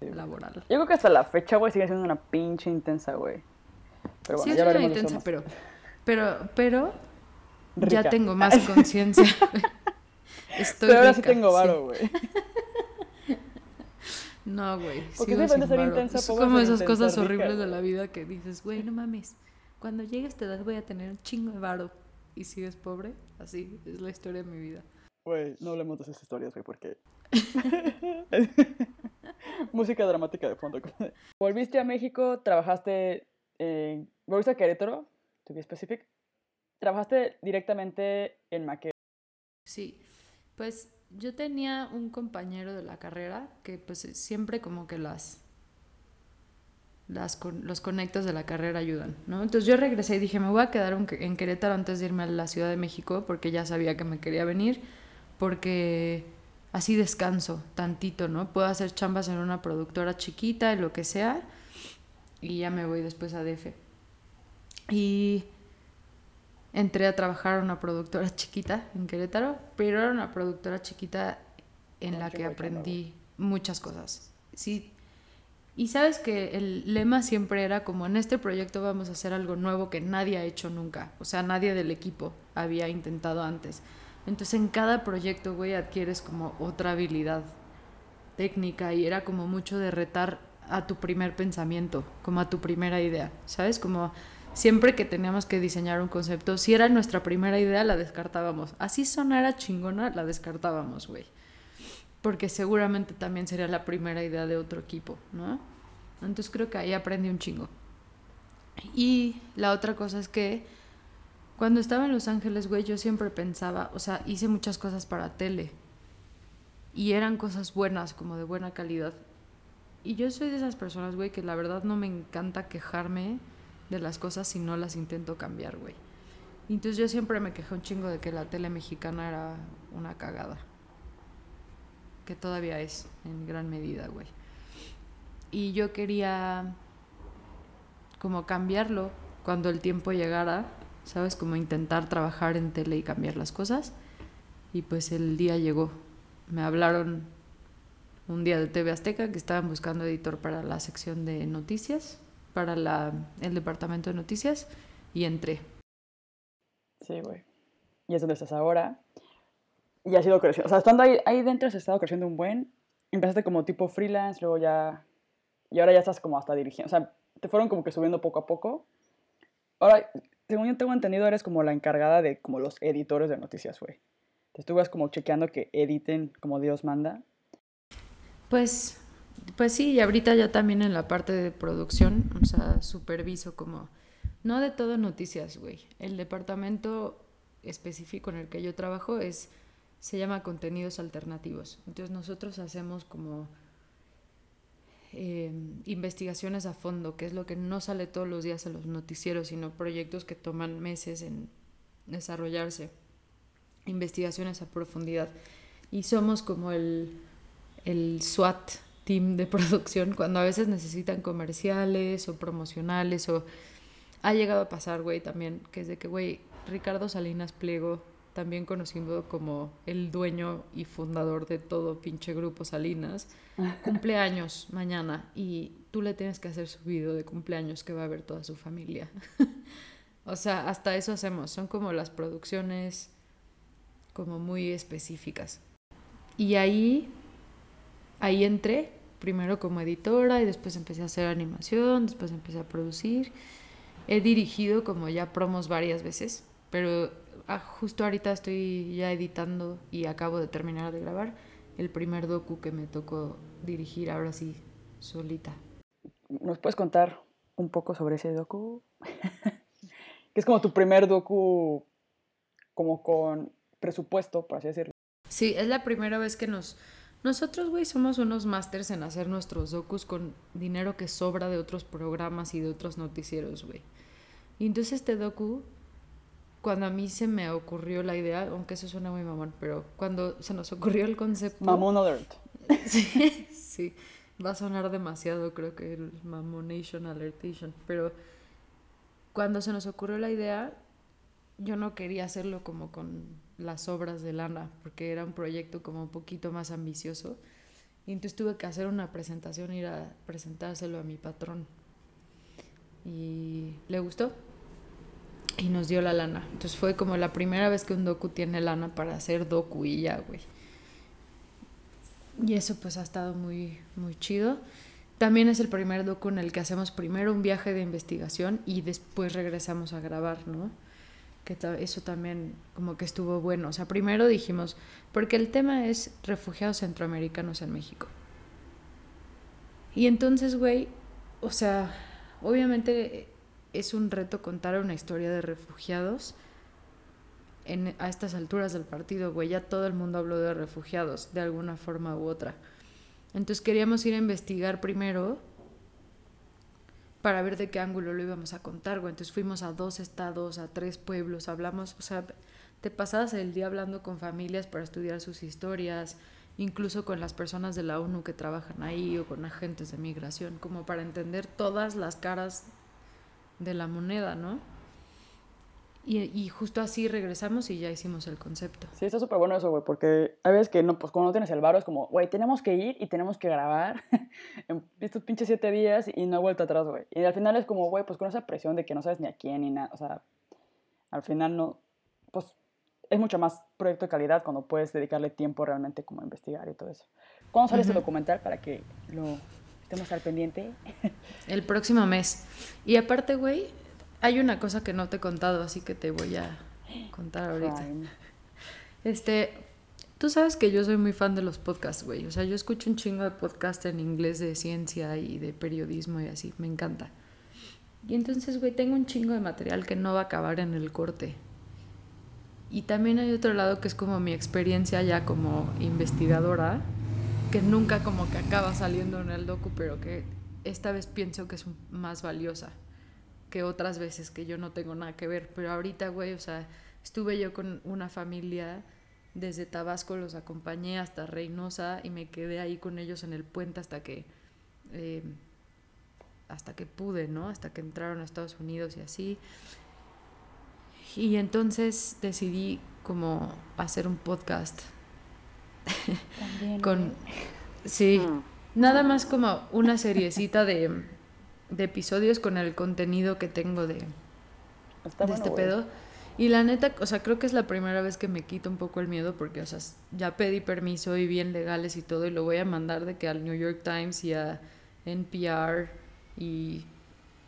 Speaker 2: laboral.
Speaker 1: Yo creo que hasta la fecha, güey, sigue siendo una pinche intensa, güey.
Speaker 2: Pero bueno, sí, ya es una intensa, pero, pero, pero ya tengo más conciencia.
Speaker 1: Estoy Pero ahora sí tengo varo, güey.
Speaker 2: No, güey. Porque sigo sin ser intensa, es como esas cosas horribles de la vida que dices, güey, no mames. Cuando llegue a esta edad voy a tener un chingo de varo. Y sigues pobre, así es la historia de mi vida.
Speaker 1: Güey, no hablemos de esas historias, güey, porque... Música dramática de fondo. Volviste a México, trabajaste en... ¿Volviste a Querétaro? To be specific. ¿Trabajaste directamente en Maque?
Speaker 2: Sí, pues yo tenía un compañero de la carrera que pues siempre como que las, las los conectos de la carrera ayudan, ¿no? Entonces yo regresé y dije, me voy a quedar en Querétaro antes de irme a la Ciudad de México porque ya sabía que me quería venir, porque así descanso tantito, ¿no? Puedo hacer chambas en una productora chiquita, y lo que sea, y ya me voy después a DF. Y entré a trabajar a una productora chiquita en Querétaro, pero era una productora chiquita en la que aprendí muchas cosas. Sí. Y sabes que el lema siempre era como en este proyecto vamos a hacer algo nuevo que nadie ha hecho nunca, o sea, nadie del equipo había intentado antes. Entonces en cada proyecto, güey, adquieres como otra habilidad técnica y era como mucho de retar a tu primer pensamiento, como a tu primera idea, ¿sabes? Como siempre que teníamos que diseñar un concepto, si era nuestra primera idea, la descartábamos. Así sonara chingona, la descartábamos, güey. Porque seguramente también sería la primera idea de otro equipo, ¿no? Entonces creo que ahí aprendí un chingo. Y la otra cosa es que cuando estaba en Los Ángeles, güey, yo siempre pensaba, o sea, hice muchas cosas para tele. Y eran cosas buenas, como de buena calidad. Y yo soy de esas personas, güey, que la verdad no me encanta quejarme de las cosas si no las intento cambiar, güey. Entonces yo siempre me quejé un chingo de que la tele mexicana era una cagada. Que todavía es, en gran medida, güey. Y yo quería como cambiarlo cuando el tiempo llegara, ¿sabes? Como intentar trabajar en tele y cambiar las cosas. Y pues el día llegó. Me hablaron un día de TV Azteca que estaban buscando editor para la sección de noticias para la, el departamento de noticias y entré.
Speaker 1: Sí, güey. Y es donde estás ahora. Y ha sido creciendo. O sea, estando ahí, ahí dentro has estado creciendo un buen. Empezaste como tipo freelance, luego ya... Y ahora ya estás como hasta dirigiendo. O sea, te fueron como que subiendo poco a poco. Ahora, según yo tengo entendido, eres como la encargada de como los editores de noticias, güey. Te estuve como chequeando que editen como Dios manda.
Speaker 2: Pues pues sí, y ahorita ya también en la parte de producción, o sea, superviso como, no de todo noticias, güey. El departamento específico en el que yo trabajo es, se llama contenidos alternativos. Entonces nosotros hacemos como em, investigaciones a fondo, que es lo que no sale todos los días en los noticieros, sino proyectos que toman meses en desarrollarse, investigaciones a profundidad. Y somos como el, el SWAT team de producción cuando a veces necesitan comerciales o promocionales o ha llegado a pasar, güey, también, que es de que, güey, Ricardo Salinas Pliego, también conocido como el dueño y fundador de todo pinche grupo Salinas, cumpleaños mañana y tú le tienes que hacer su video de cumpleaños que va a ver toda su familia. o sea, hasta eso hacemos, son como las producciones como muy específicas. Y ahí ahí entré, primero como editora y después empecé a hacer animación, después empecé a producir. He dirigido como ya promos varias veces, pero ah, justo ahorita estoy ya editando y acabo de terminar de grabar el primer docu que me tocó dirigir ahora sí, solita.
Speaker 1: ¿nos puedes contar un poco sobre ese docu? que es como tu primer docu como con presupuesto, por así decirlo.
Speaker 2: Sí, es la primera vez que nos... Nosotros, güey, somos unos masters en hacer nuestros docus con dinero que sobra de otros programas y de otros noticieros, güey. Y entonces este docu, cuando a mí se me ocurrió la idea, aunque eso suena muy mamón, pero cuando se nos ocurrió el concepto...
Speaker 1: Mamón alert.
Speaker 2: sí, sí, va a sonar demasiado, creo que el Mamonation Alertation, pero cuando se nos ocurrió la idea, yo no quería hacerlo como con las obras de lana, porque era un proyecto como un poquito más ambicioso. Y entonces tuve que hacer una presentación, ir a presentárselo a mi patrón. Y le gustó. Y nos dio la lana. Entonces fue como la primera vez que un docu tiene lana para hacer docu y ya, güey. Y eso pues ha estado muy, muy chido. También es el primer docu en el que hacemos primero un viaje de investigación y después regresamos a grabar, ¿no? que eso también como que estuvo bueno. O sea, primero dijimos, porque el tema es refugiados centroamericanos en México. Y entonces, güey, o sea, obviamente es un reto contar una historia de refugiados en, a estas alturas del partido, güey. Ya todo el mundo habló de refugiados, de alguna forma u otra. Entonces queríamos ir a investigar primero para ver de qué ángulo lo íbamos a contar, güey. Entonces fuimos a dos estados, a tres pueblos, hablamos, o sea, te pasabas el día hablando con familias para estudiar sus historias, incluso con las personas de la ONU que trabajan ahí o con agentes de migración, como para entender todas las caras de la moneda, ¿no? Y, justo así regresamos y ya hicimos el concepto.
Speaker 1: Sí, está súper bueno eso, güey, porque a veces que no, pues cuando no tienes el varo es como, güey, tenemos que ir y tenemos que grabar en estos pinches siete días y no he vuelto atrás, güey. Y al final es como, güey, pues con esa presión de que no sabes ni a quién ni nada, o sea, al final no, pues es mucho más proyecto de calidad cuando puedes dedicarle tiempo realmente como a investigar y todo eso. ¿Cuándo sale este documental para que lo estemos al pendiente?
Speaker 2: el próximo mes. Y aparte, güey, hay una cosa que no te he contado, así que te voy a contar ahorita. Este, tú sabes que yo soy muy fan de los podcasts, güey. O sea, yo escucho un chingo de podcasts en inglés de ciencia y de periodismo y así, me encanta. Y entonces, güey, tengo un chingo de material que no va a acabar en el corte. Y también hay otro lado que es como mi experiencia ya como investigadora, que nunca como que acaba saliendo en el docu, pero que esta vez pienso que es más valiosa que otras veces que yo no tengo nada que ver. Pero ahorita, güey, o sea, estuve yo con una familia desde Tabasco, los acompañé hasta Reynosa y me quedé ahí con ellos en el puente hasta que, eh, hasta que pude, ¿no? Hasta que entraron a Estados Unidos y así. Y entonces decidí como hacer un podcast. También. con, sí, mm. nada más como una seriecita de de episodios con el contenido que tengo de, este pedo. Y la neta, o sea, creo que es la primera vez que me quito un poco el miedo porque, o sea, ya pedí permiso y bien legales y todo y lo voy a mandar de que al New York Times y a NPR y...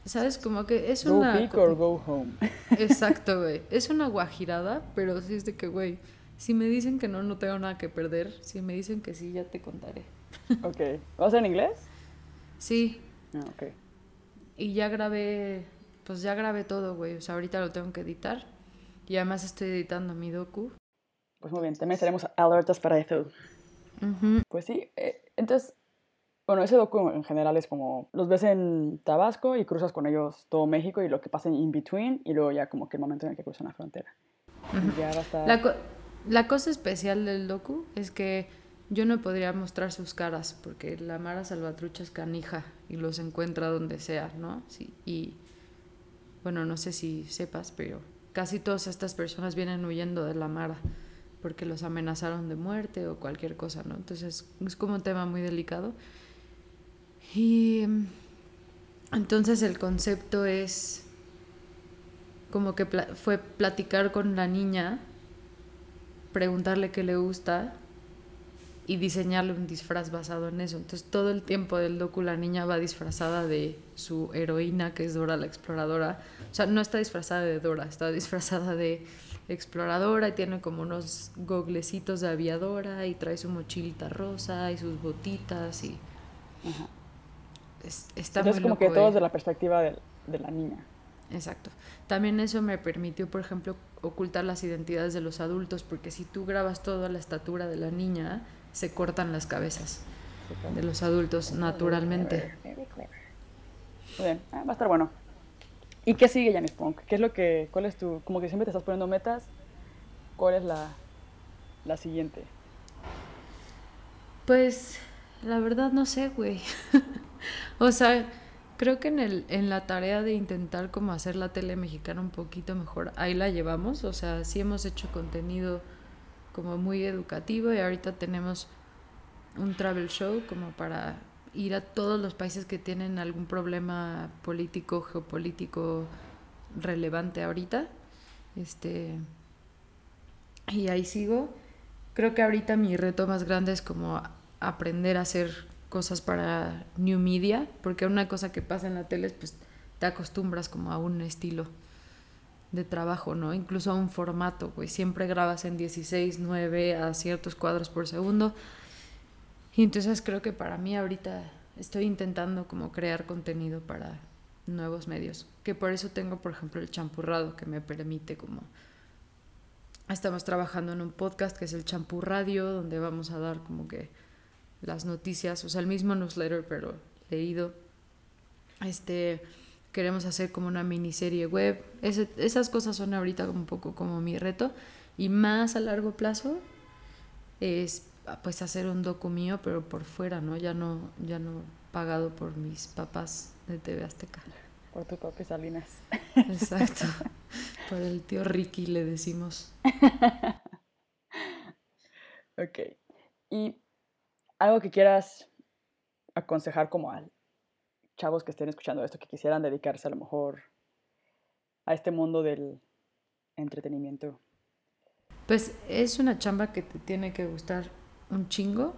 Speaker 2: ¿Sabes? Como que es
Speaker 1: go
Speaker 2: una...
Speaker 1: Big or go home.
Speaker 2: Exacto, güey. Es una guajirada, pero sí es de que, güey, si me dicen que no, no tengo nada que perder. Si me dicen que sí, ya te contaré.
Speaker 1: Ok. ¿Vas en inglés?
Speaker 2: Sí.
Speaker 1: Ah, ok.
Speaker 2: Y ya grabé, pues ya grabé todo, güey. O sea, ahorita lo tengo que editar. Y además estoy editando mi docu.
Speaker 1: Pues muy bien, también seremos alertas para eso. Pues sí, eh, entonces, bueno, ese docu en general es como, los ves en Tabasco y cruzas con ellos todo México y lo que pasa en in between y luego ya como que el momento en el que cruzan la frontera. ya
Speaker 2: la, la cosa especial del docu es que yo no podría mostrar sus caras porque la Mara Salvatrucha es canija y los encuentra donde sea, ¿no? Sí, y bueno, no sé si sepas, pero casi todas estas personas vienen huyendo de la Mara porque los amenazaron de muerte o cualquier cosa, ¿no? Entonces es como un tema muy delicado. Y entonces el concepto es como que fue platicar con la niña, preguntarle qué le gusta y diseñarle un disfraz basado en eso. Entonces todo el tiempo del docu la niña va disfrazada de su heroína, que es Dora la exploradora. O sea, no está disfrazada de Dora, está disfrazada de exploradora y tiene como unos goglecitos de aviadora y trae su mochilita rosa y sus botitas y... es- está
Speaker 1: Entonces,
Speaker 2: muy
Speaker 1: como que todo desde la perspectiva de, de la niña.
Speaker 2: Exacto. También eso me permitió, por ejemplo, ocultar las identidades de los adultos, porque si tú grabas toda la estatura de la niña, se cortan las cabezas de los adultos naturalmente.
Speaker 1: Muy bien, ah, va a estar bueno. ¿Y qué sigue, Janis Punk? ¿Qué es lo que, cuál es tu, como que siempre te estás poniendo metas? ¿Cuál es la, la siguiente?
Speaker 2: Pues la verdad no sé, güey. o sea, creo que en, el, en la tarea de intentar como hacer la tele mexicana un poquito mejor, ahí la llevamos. O sea, sí hemos hecho contenido como muy educativo y ahorita tenemos un travel show como para ir a todos los países que tienen algún problema político, geopolítico relevante ahorita. Este y ahí sigo. Creo que ahorita mi reto más grande es como aprender a hacer cosas para new media, porque una cosa que pasa en la tele es pues te acostumbras como a un estilo de trabajo, ¿no? Incluso a un formato, güey. Siempre grabas en 16, 9 a ciertos cuadros por segundo. Y entonces creo que para mí ahorita estoy intentando como crear contenido para nuevos medios. Que por eso tengo, por ejemplo, el champurrado que me permite como... Estamos trabajando en un podcast que es el Champú Radio, donde vamos a dar como que las noticias, o sea, el mismo newsletter, pero leído. Este, queremos hacer como una miniserie web. Ese- esas cosas son ahorita un poco como mi reto. Y más a largo plazo es pues hacer un docu mío, pero por fuera, ¿no? Ya no, ya no pagado por mis papás de TV Azteca.
Speaker 1: Por tu papi Salinas.
Speaker 2: Exacto. por el tío Ricky le decimos.
Speaker 1: Ok. Y algo que quieras aconsejar como a chavos que estén escuchando esto, que quisieran dedicarse a lo mejor a este mundo del entretenimiento.
Speaker 2: Pues es una chamba que te tiene que gustar un chingo,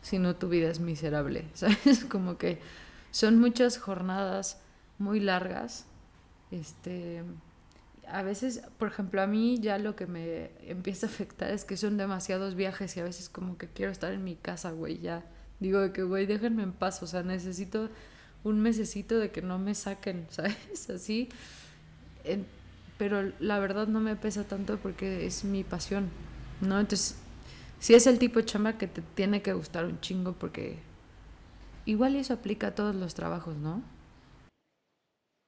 Speaker 2: si no tu vida es miserable, ¿sabes? Como que son muchas jornadas muy largas. Este, a veces, por ejemplo, a mí ya lo que me empieza a afectar es que son demasiados viajes y a veces como que quiero estar en mi casa, güey, ya. Digo de que, güey, déjenme en paz, o sea, necesito un mesecito de que no me saquen, ¿sabes? Así. Pero la verdad no me pesa tanto porque es mi pasión, ¿no? Entonces, sí es el tipo de chamba que te tiene que gustar un chingo porque igual eso aplica a todos los trabajos, ¿no?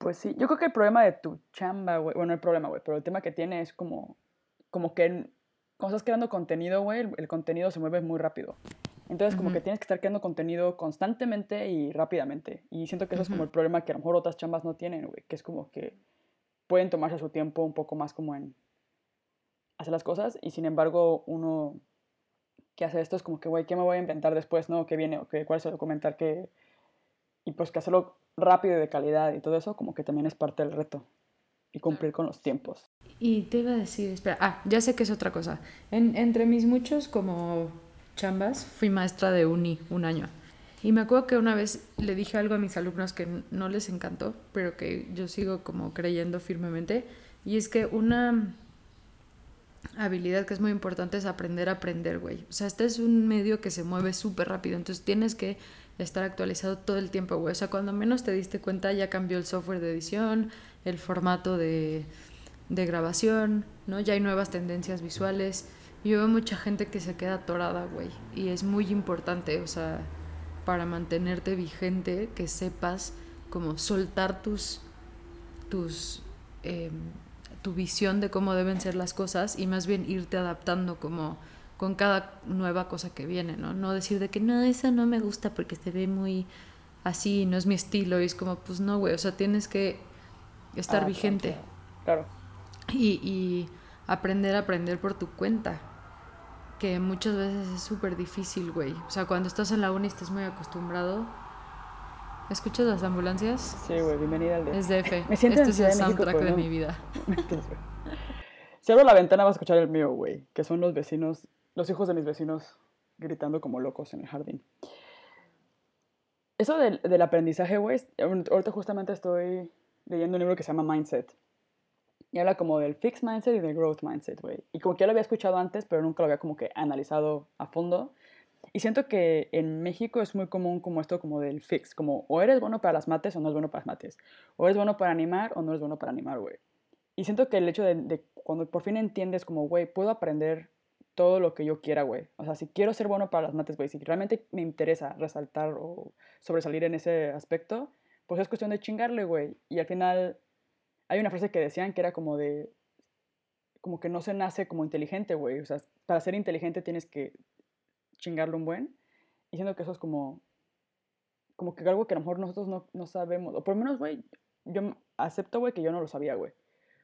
Speaker 1: Pues sí, yo creo que el problema de tu chamba, güey, bueno, el problema, güey, pero el tema que tiene es como, como que cuando estás creando contenido, güey, el, el contenido se mueve muy rápido. Entonces, como que tienes que estar creando contenido constantemente y rápidamente. Y siento que eso es como el problema que a lo mejor otras chambas no tienen, güey, que es como que pueden tomarse su tiempo un poco más como en hacer las cosas y sin embargo uno que hace esto es como que, güey, ¿qué me voy a inventar después, no? ¿Qué viene? ¿O qué, ¿Cuál es el documental que...? Y pues que hacerlo rápido y de calidad y todo eso como que también es parte del reto y cumplir con los tiempos.
Speaker 2: Y te iba a decir, espera, ah, ya sé que es otra cosa. En- entre mis muchos como chambas, fui maestra de uni un año. Y me acuerdo que una vez le dije algo a mis alumnos que no les encantó, pero que yo sigo como creyendo firmemente. Y es que una habilidad que es muy importante es aprender a aprender, güey. O sea, este es un medio que se mueve súper rápido, entonces tienes que estar actualizado todo el tiempo, güey. O sea, cuando menos te diste cuenta ya cambió el software de edición, el formato de, de grabación, ¿no? Ya hay nuevas tendencias visuales. Yo veo mucha gente que se queda atorada, güey. Y es muy importante, o sea, para mantenerte vigente, que sepas como soltar tus, tus, eh, tu visión de cómo deben ser las cosas y más bien irte adaptando como con cada nueva cosa que viene, ¿no? No decir de que no, esa no me gusta porque se ve muy así, no es mi estilo. Y es como, pues no, güey, o sea, tienes que estar
Speaker 1: Ah,
Speaker 2: vigente
Speaker 1: Claro.
Speaker 2: y, y aprender a aprender por tu cuenta. Que muchas veces es súper difícil, güey. O sea, cuando estás en la uni estás muy acostumbrado. ¿Escuchas las ambulancias?
Speaker 1: Sí, güey, bienvenida al de...
Speaker 2: Es DF.
Speaker 1: Me siento en
Speaker 2: este es el
Speaker 1: México,
Speaker 2: soundtrack de
Speaker 1: no.
Speaker 2: mi vida.
Speaker 1: Si abro la ventana vas a escuchar el mío, güey, que son los vecinos, los hijos de mis vecinos gritando como locos en el jardín. Eso del, del aprendizaje, güey, ahorita justamente estoy leyendo un libro que se llama Mindset. Y habla como del fixed mindset y del growth mindset, güey. Y como que ya lo había escuchado antes, pero nunca lo había como que analizado a fondo. Y siento que en México es muy común como esto como del fix, como o eres bueno para las mates o no eres bueno para las mates, o eres bueno para animar o no eres bueno para animar, güey. Y siento que el hecho de, de cuando por fin entiendes como, güey, puedo aprender todo lo que yo quiera, güey. O sea, si quiero ser bueno para las mates, güey, si realmente me interesa resaltar o sobresalir en ese aspecto, pues es cuestión de chingarle, güey. Y al final hay una frase que decían que era como de, como que no se nace como inteligente, güey. O sea, para ser inteligente tienes que chingarle un buen. Y siento que eso es como, como que algo que a lo mejor nosotros no, no sabemos. O por lo menos, güey, yo acepto, güey, que yo no lo sabía, güey.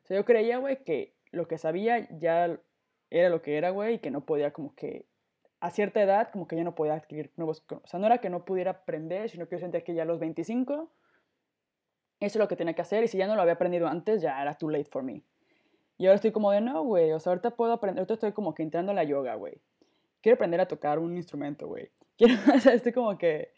Speaker 1: O sea, yo creía, güey, que lo que sabía ya era lo que era, güey, y que no podía como que a cierta edad como que ya no podía adquirir nuevos... O sea, no era que no pudiera aprender, sino que yo sentía que ya a los 25 eso es lo que tenía que hacer y si ya no lo había aprendido antes ya era too late for me. Y ahora estoy como de no, güey, o sea, ahorita puedo aprender, ahorita estoy como que entrando en la yoga, güey. Quiero aprender a tocar un instrumento, güey. Quiero, o sea, estoy como que,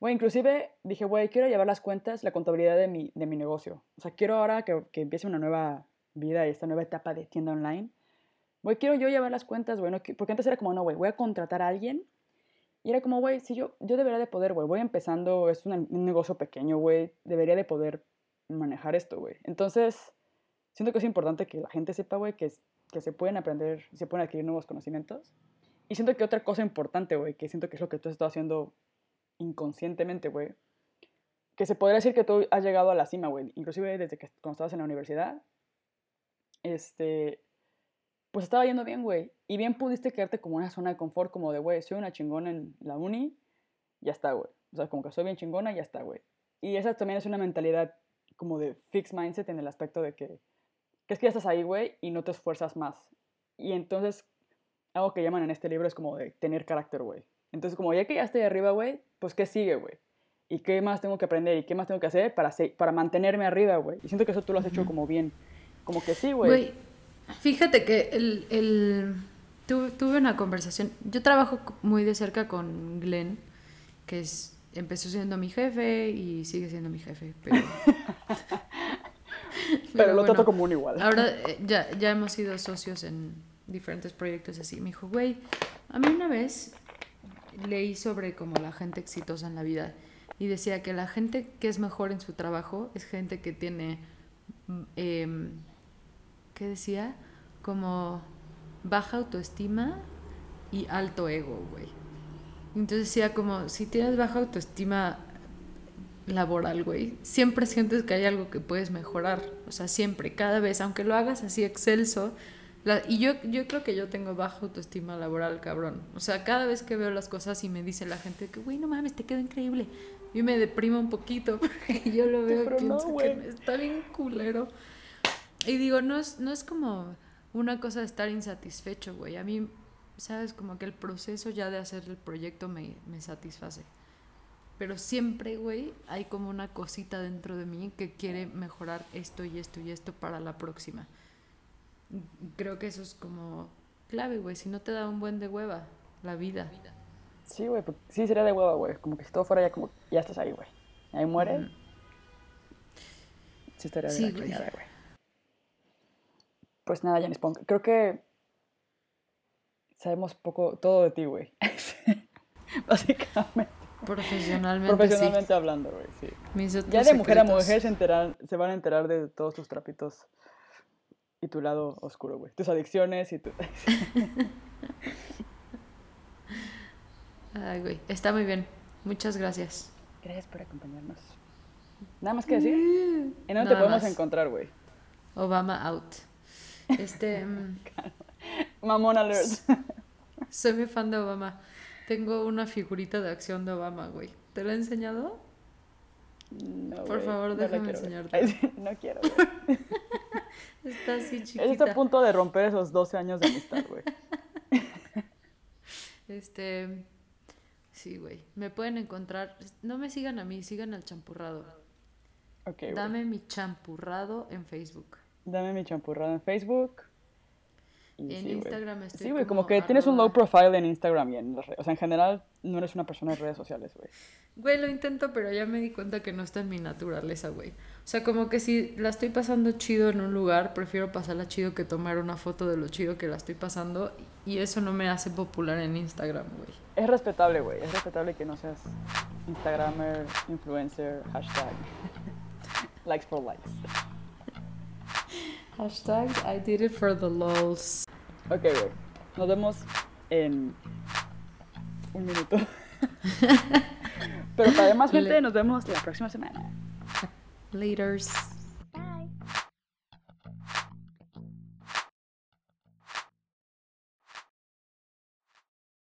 Speaker 1: güey, inclusive dije, güey, quiero llevar las cuentas, la contabilidad de mi, de mi negocio. O sea, quiero ahora que, que empiece una nueva vida y esta nueva etapa de tienda online Güey, quiero yo llevar las cuentas, güey. porque antes era como, no, güey, voy a contratar a alguien. Y era como, güey, si yo, yo debería de poder, güey. Voy empezando, es un, negocio pequeño, güey. Debería de poder manejar esto, güey. Entonces, siento que es importante que la gente sepa, güey, que, que se pueden aprender, se pueden adquirir nuevos conocimientos. Y siento que otra cosa importante, güey, que siento que es lo que tú has estado haciendo inconscientemente, güey. Que se podría decir que tú has llegado a la cima, güey. Inclusive desde que cuando estabas en la universidad. Este, pues estaba yendo bien, güey. Y bien pudiste quedarte como en una zona de confort, como de, güey, soy una chingona en la uni, ya está, güey. O sea, como que soy bien chingona, ya está, güey. Y esa también es una mentalidad como de fixed mindset en el aspecto de que, que es que ya estás ahí, güey, y no te esfuerzas más. Y entonces, algo que llaman en este libro es como de tener carácter, güey. Entonces, como ya que ya estoy arriba, güey, pues ¿qué sigue, güey? ¿Y qué más tengo que aprender? ¿Y qué más tengo que hacer para, para mantenerme arriba, güey? Y siento que eso tú lo has hecho como bien. Como que sí, güey.
Speaker 2: Fíjate que el, tuve, una conversación. Yo trabajo muy de cerca con Glenn, que es, empezó siendo mi jefe y sigue siendo mi jefe, pero...
Speaker 1: pero, lo trato como un igual.
Speaker 2: Ahora eh, ya, ya hemos sido socios en diferentes proyectos así. Me dijo, güey, a mí una vez leí sobre como la gente exitosa en la vida y decía que la gente que es mejor en su trabajo es gente que tiene... Eh, ¿qué decía? Como baja autoestima y alto ego, güey. Entonces decía como, si tienes baja autoestima laboral, güey, siempre sientes que hay algo que puedes mejorar. O sea, siempre, cada vez, aunque lo hagas así excelso. y yo, yo creo que yo tengo baja autoestima laboral, cabrón. O sea, cada vez que veo las cosas y me dice la gente que, güey, no mames, te quedó increíble. Yo me deprimo un poquito porque yo lo veo y pienso que está bien culero. Y digo, no es, no es como una cosa de estar insatisfecho, güey. A mí, sabes, como que el proceso ya de hacer el proyecto me, me satisface. Pero siempre, güey, hay como una cosita dentro de mí que quiere mejorar esto y esto y esto para la próxima. Creo que eso es como clave, güey. Si no te da un buen de hueva, la vida.
Speaker 1: Sí, güey. Sí, sería de hueva, güey. Como que si todo fuera ya como, ya estás ahí, güey. Ahí muere. Sí, estaría de la chingada, güey. Pues nada, Janis Pong, creo que sabemos poco, todo de ti, güey. Básicamente.
Speaker 2: Profesionalmente.
Speaker 1: Profesionalmente hablando, güey, sí. ya de mujer a mujer se, enteran, se van a enterar de todos tus trapitos y tu lado oscuro, güey. Tus adicciones y tu.
Speaker 2: Ay, güey. Está muy bien. Muchas gracias.
Speaker 1: Gracias por acompañarnos. Nada más que decir. ¿En dónde te podemos encontrar, güey?
Speaker 2: Obama out. Este. Mm,
Speaker 1: Mamón alert.
Speaker 2: Soy muy fan de Obama. Tengo una figurita de acción de Obama, güey. ¿Te la he enseñado?
Speaker 1: No,
Speaker 2: Por favor, déjame enseñarte.
Speaker 1: no quiero,
Speaker 2: Está así chiquita.
Speaker 1: Está a punto de romper esos 12 años de amistad, güey.
Speaker 2: Este... Sí, güey. Me pueden encontrar... No me sigan a mí, sigan al champurrado.
Speaker 1: Okay,
Speaker 2: Dame mi champurrado en Facebook.
Speaker 1: Dame mi champurrado en Facebook. Y
Speaker 2: En
Speaker 1: sí.
Speaker 2: Instagram estoy
Speaker 1: Sí, güey, como,
Speaker 2: como
Speaker 1: que tienes un
Speaker 2: arroba-
Speaker 1: low profile en Instagram y en las redes. O sea, en general, no eres una persona de redes sociales, güey.
Speaker 2: Güey, lo intento, pero ya me di cuenta que no está en mi naturaleza, güey. O sea, como que si la estoy pasando chido en un lugar, prefiero pasarla chido que tomar una foto de lo chido que la estoy pasando. Y eso no me hace popular en Instagram, güey.
Speaker 1: Es respetable, güey. Es respetable que no seas Instagramer, influencer, hashtag. likes for likes.
Speaker 2: Hashtag I did it for the lols.
Speaker 1: Ok, güey. Nos vemos en un minuto. Pero para más gente, nos vemos la próxima semana.
Speaker 2: Laters.